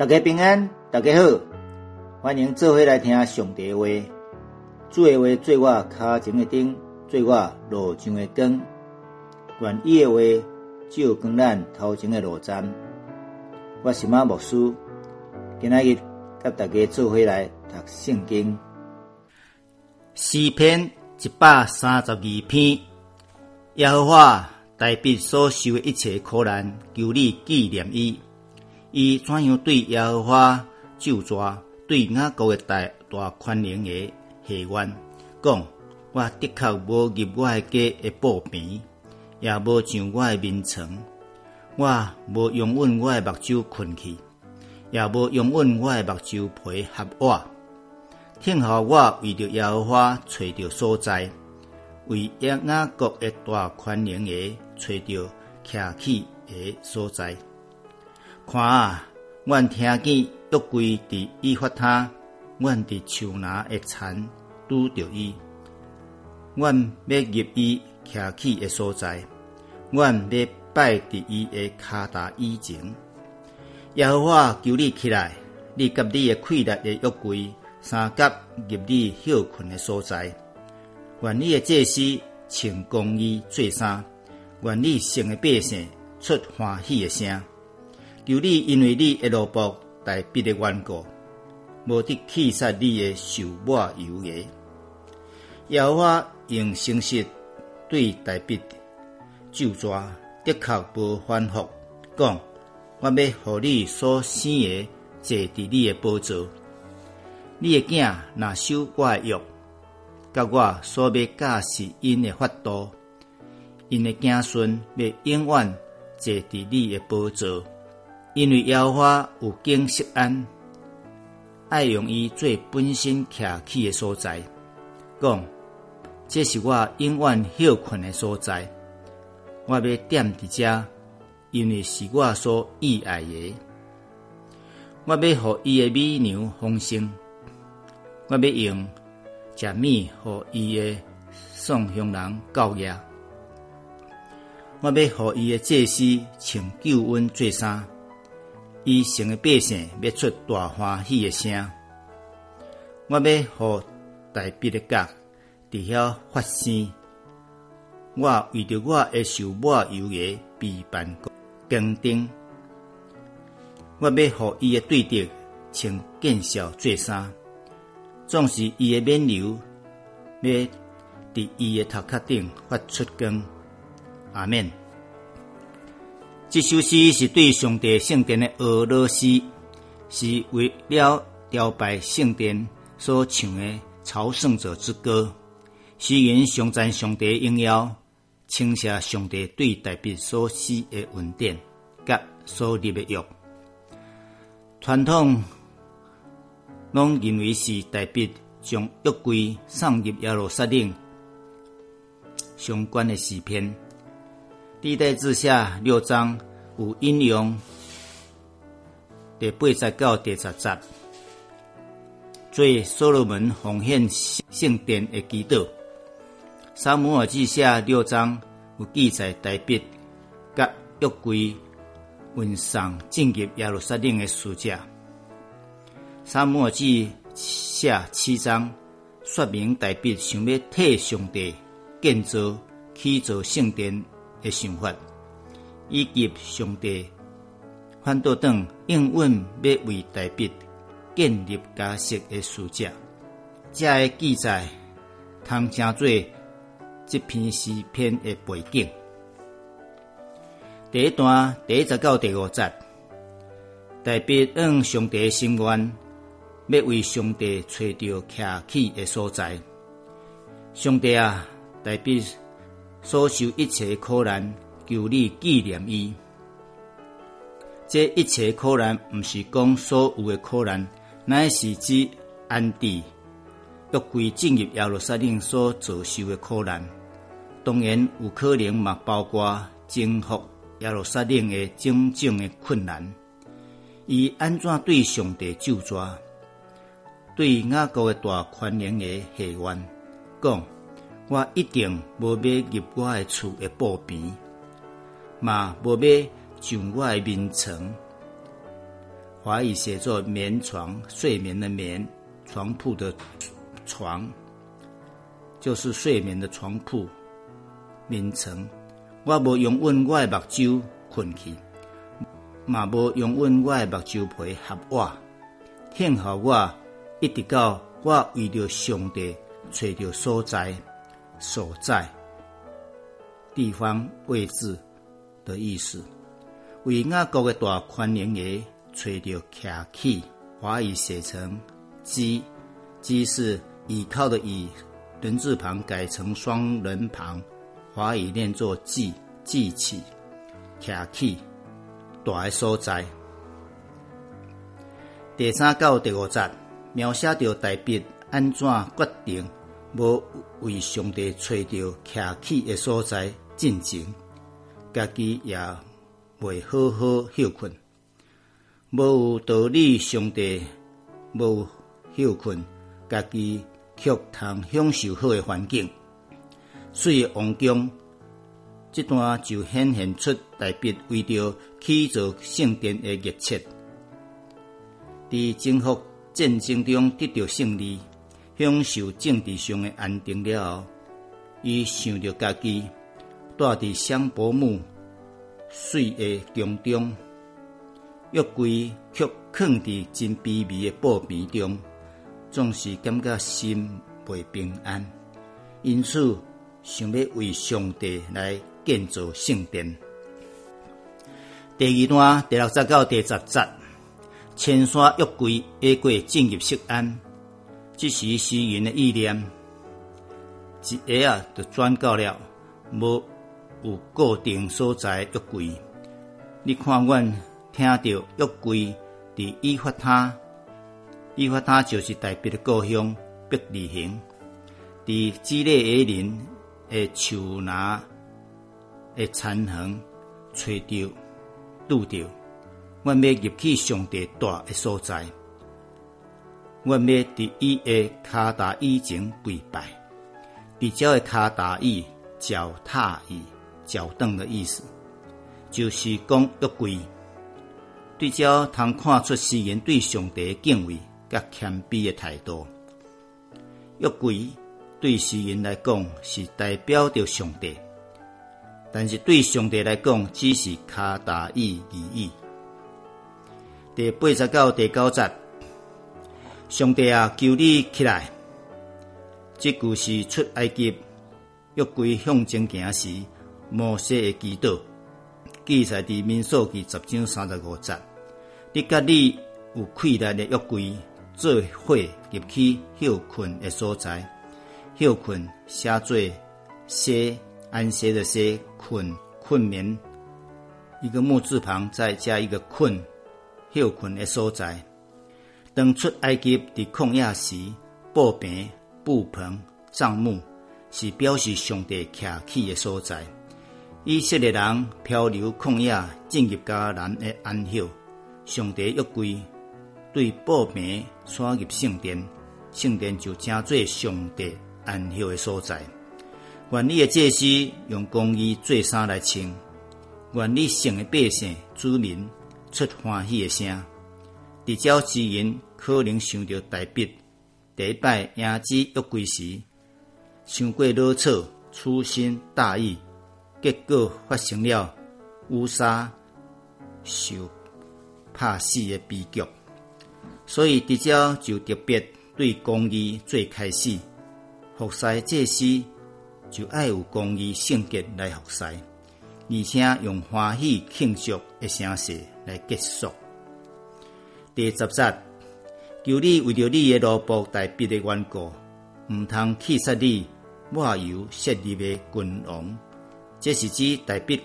大家平安，大家好，欢迎做伙来听上帝话。主的话做我脚前的灯，做我路上的光。愿意的话照光咱头前的路站。我是马牧师，今仔日甲大家做伙来读圣经。诗篇一百三十二篇，耶和华代笔所受的一切苦难，求你纪念伊。伊怎样对耶和华咒詛，对雅各的大大宽容的下愿，讲我的确无入我的家的布边，也无上我的眠床，我无拥吻我的目睭困去，也无拥吻我的目睭皮合我。听候我为着耶和华找着所在，为雅各的大宽容的找着徛起的所在。看啊！阮听见约柜伫伊发他，阮伫树拿的田拄着伊。阮要入伊徛起的所在，阮要拜伫伊的骹踏以前。耶和华求你起来，你甲你的溃裂的约柜，三甲入你休困的所在。愿你的祭司穿公义做衫，愿你圣的百姓出欢喜的声。求你，因为你的罗卜代笔的缘故，无得气杀你的受抹油的。耶和华用诚实对待笔咒詛，的确无反复，讲我要互你所生的坐伫你的宝座。你的囝若受我的约，甲我所要教是因的法度，因的子孙要永远坐伫你的宝座。因为耶和华有敬惜安，爱用伊做本身徛起的所在，讲这是我永远休困的所在。我要踮伫遮，因为是我所意爱的。我要互伊的美牛丰盛，我要用食米互伊的送乡人教业。我要互伊的祭司穿救恩做衫。伊成的百姓要出大欢喜的声，我要互大笔的角伫遐发声。我为着我的受抹油的备办更丁，我要互伊的对敌穿见笑做衫，总是伊的冕流要伫伊的头壳顶发出光。阿免。这首诗是对上帝圣殿的俄罗斯，是为了雕拜圣殿所唱的朝圣者之歌。诗人上赞上帝荣耀，称谢上帝对大笔所施的恩典，甲所立的约。传统拢认为是大笔将约柜送入耶路撒冷相关的诗篇。历代志下六章有引用第八十到第十节，做所罗门奉献圣殿的祈祷。沙姆尔记下六章有记载大笔甲约柜运送进入耶路撒冷的书者。沙姆尔记下七章说明大笔想要替上帝建造、起造圣殿。的想法，以及上帝反倒等应允要为大笔建立家室的书者，这个记载通称做这篇诗篇的背景。第一段第一十到第五节，大笔按上帝心愿，要为上帝找到徛起的所在。上帝啊，大笔。所受一切苦难，求你纪念伊。这一切苦难，毋是讲所有的苦难，乃是指安迪约柜进入耶路撒冷所遭受的苦难。当然有可能嘛，包括征服耶路撒冷的种种的困难。伊安怎对上帝救抓？对雅各的大宽容的下愿讲。我一定无要入我的厝的布边，嘛无要上我的眠床。华语写作眠床，睡眠的眠，床铺的床，就是睡眠的床铺。眠床，我无用阮我的目睭困去，嘛无用阮我的目睭皮合我。幸好我一直到我为着上帝找着所在、所在地方位置的意思。为雅各的大宽年爷找着徛起，华语写成“基”，“基”是倚靠的“倚”，人字旁改成双人旁，华语念作“记”，记起，徛起，大的所在。第三到第五节描写着大笔安怎决定无为上帝找着徛起的所在进前，家己也。未好好休困，无有道理。上帝无休困，家己却通享受好的环境。所以王宫这段就显现出代笔为着起造圣殿的热切，在征服战争中得到胜利，享受政治上的安定了后，伊想着家己住伫香柏木。水的宫中，玉柜却藏伫真卑微的布片中，总是感觉心未平安，因此想要为上帝来建造圣殿。第二段第六节到第十节，千山玉柜下过进入色安，即时诗人的意念，一下啊就转到了无。有固定所在约柜，你看，阮听到约柜伫伊法他，伊法他就是代表的故乡伯利恒，伫基列耶林的树拿的残痕，吹着、拄着，阮要入去上帝大的所在，阮要伫伊的卡达以前跪拜，伫只的卡达伊脚踏伊。脚凳的意思，就是讲约柜。对照通看出诗人对上帝敬畏甲谦卑的态度。约柜对诗人来讲是代表着上帝，但是对上帝来讲只是卡达意而已。第八十到第九节，上帝啊，求你起来！这句是出埃及约柜向前行时。摩西的祈祷记载伫民数记十章三十五节。你甲你有困难的约柜做伙入去休困的所在，休困写做歇安歇的歇困困眠，一个木字旁再加一个困休困的所在。当出埃及伫旷野时，布平布棚帐幕是表示上帝徛起的所在。以色列人漂流旷野进入迦南的安息，上帝约柜对布平刷入圣殿，圣殿就成做上帝安息的所在。愿你的祭司用公义做衫来穿，愿你圣的百姓子民出欢喜的声。伫教之人可能想到代笔第一摆迎接约柜时，想过老草粗心大意。结果发生了乌沙受拍死的悲剧，所以迪迦就特别对公义最开始服侍祭司，就爱有公义圣洁来服侍，而且用欢喜庆祝的声势来结束。第十节，求你为着你的罗卜代笔的缘故，毋通气杀你抹油设立的君王。这是指代笔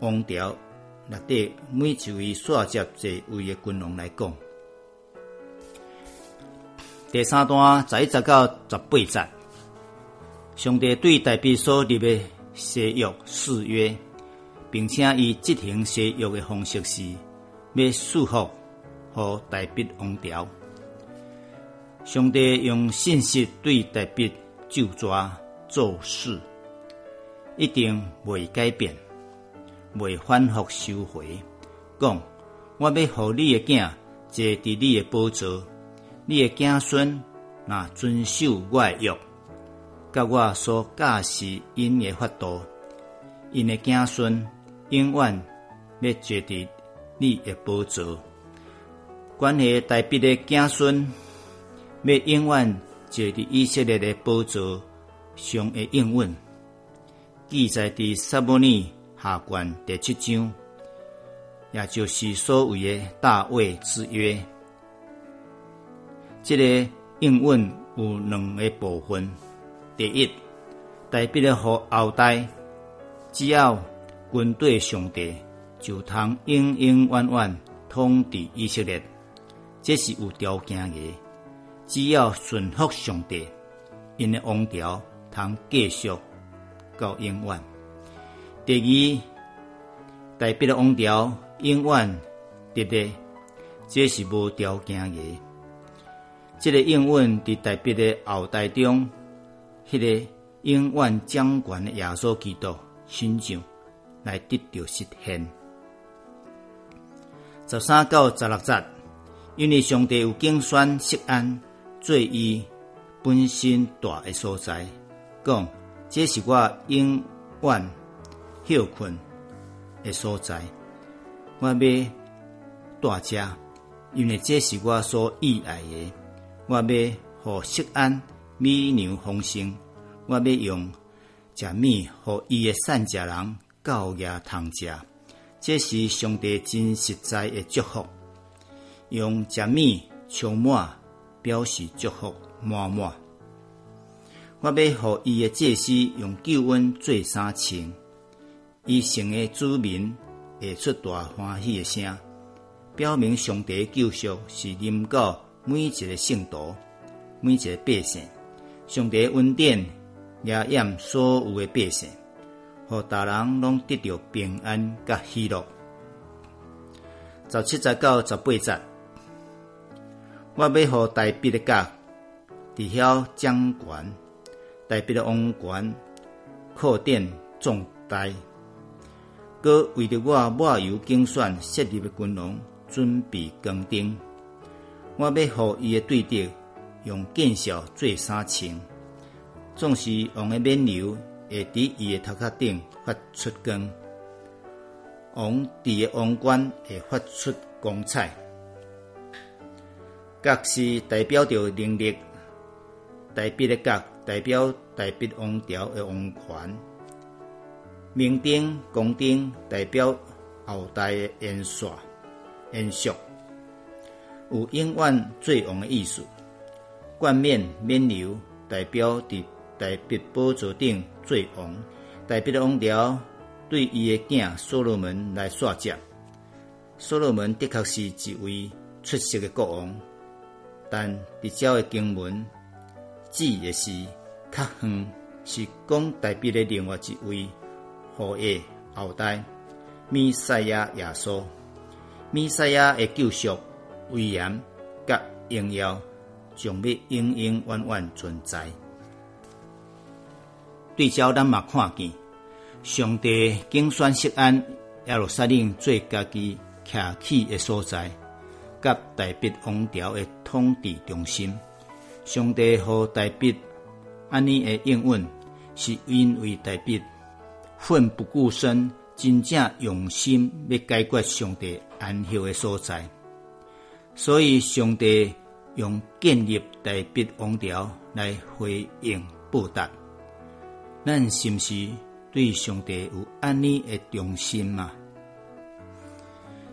王朝内底每一位刷接这位的君王来讲。第三段十一十到十八节，上帝对代笔所立的誓约誓约，并且以执行誓约的方式是要束缚和代笔王朝。上帝用信息对代笔就抓做事。一定未改变，未反复收回。讲，我要互你的囝坐伫你诶宝座，你诶子孙若遵守我诶约，甲我所教示因诶法度，因诶子孙永远要坐伫你诶宝座。关系代笔的子孙要永远坐伫以色列的宝座上的应允，记载伫撒母尼下卷第七章。也就是所谓的大卫之约，这个应允有两个部分。第一，代表了和后代，只要军队上帝就通永永远远统治以色列，这是有条件的。只要顺服上帝，因的王朝通继续到永远。第二，代表了王朝。永远得的，这是无条件的。这个永远伫代表的后代中，迄个永远掌权的耶稣基督身上来得到实现。十三到十六节，因为上帝有竞选释安做伊本身大的所在，讲这是我永远休困的所在。我要大家，因为这是我所意爱的。我要互色安美牛丰盛，我要用食米互伊的善食人教也通食。这是上帝真实在的祝福。用食物充满，表示祝福满满。我要互伊的祭司用救恩做三清，伊成的子民。会出大欢喜的声，表明上帝救赎是临到每一个圣徒、每一个百姓。上帝恩典也掩所有的百姓，互大人拢得到平安甲喜乐。十七节到十八节，我要互大笔的甲伫遐掌权，大笔的王权扩殿重大。哥为着我抹油竞选设立的军容，准备更丁。我要互伊的对敌用剑笑做三清，总是王的冕旒会伫伊的头壳顶发出光，王伫的王冠会发出光彩。角是代表着能力，代表的角代表代表王朝的王权。明灯、宫灯代表后代的延续、延续，有永远最王的意思。冠冕、冕旒代表伫代笔宝座顶最王，代表的王朝对伊的囝所罗门来刷接。所罗门的确是一位出色的国王，但伫照的经文指的是较远，是讲代表的另外一位。后裔后代，弥赛亚耶稣，弥赛亚的救赎、威严、甲荣耀，将要永永远远存在。对照咱嘛看见，上帝竞选锡安耶路撒冷做家己徛起的所在，甲大笔王朝的统治中心。上帝和大笔安尼的应允，是因为大笔。奋不顾身，真正用心要解决上帝安息的所在，所以上帝用建立大笔王朝来回应报答。咱是毋是对上帝有安尼的忠心嘛？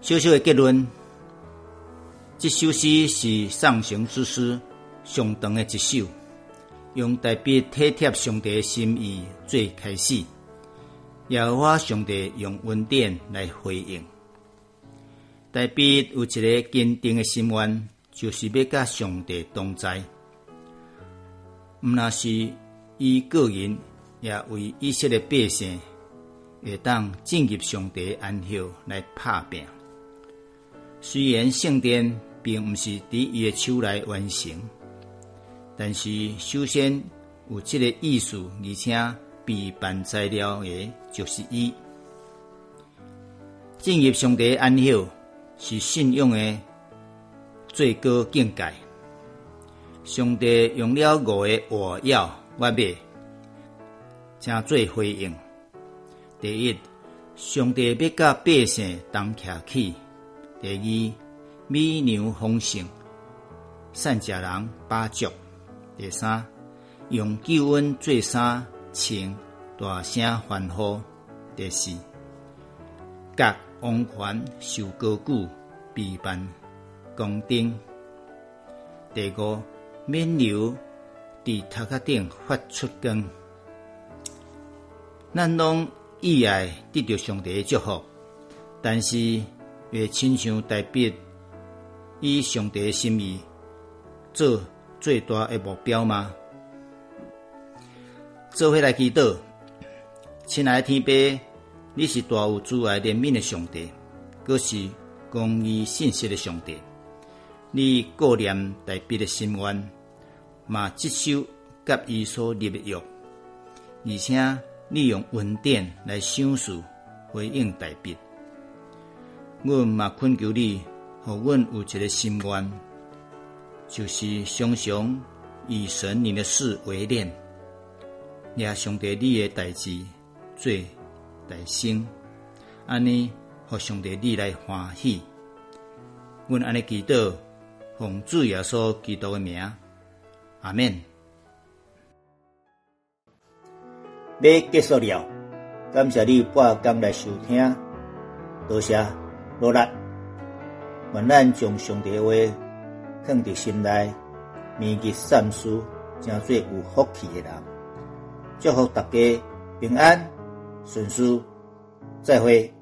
小小的结论，这首诗是上行之诗，上长的一首，用代笔体贴上帝的心意做开始。耶和华上帝用恩典来回应，代表有一个坚定的心愿，就是要甲上帝同在。毋那是伊个人，也为以色列百姓，会当进入上帝安息来拍拼。虽然圣殿并毋是伫伊的手来完成，但是首先有这个意思，而且。备办材料的，就是伊进入上帝安息，是信用的最高境界。上帝用了五个话要我灭，正做回应。第一，上帝要甲百姓同徛起；第二，美牛丰盛，善食人饱足；第三，用救恩做衫穿，大声欢呼；第四，甲王权受高举，被办公顶；第五。免流伫头壳顶发出光，咱拢意爱得到上帝的祝福，但是会亲像代表以上帝的心意做最大的目标吗？做伙来祈祷，亲爱的天父，你是大有慈爱怜悯的上帝，更是公义信实的上帝，你顾念代表的心愿。嘛，接受甲伊所立的约，而且利用文典来享受回应代笔。阮嘛恳求你，互阮有一个心愿，就是常常以神你的事为念，也上帝你的代志做代生，安尼互上帝你来欢喜。阮安尼祈祷，奉主耶稣基督的名。阿门。要结束了，感谢你半工来收听，多谢努力。愿咱将上帝话放伫心内，铭记善事，成做有福气的人。祝福大家平安顺遂，再会。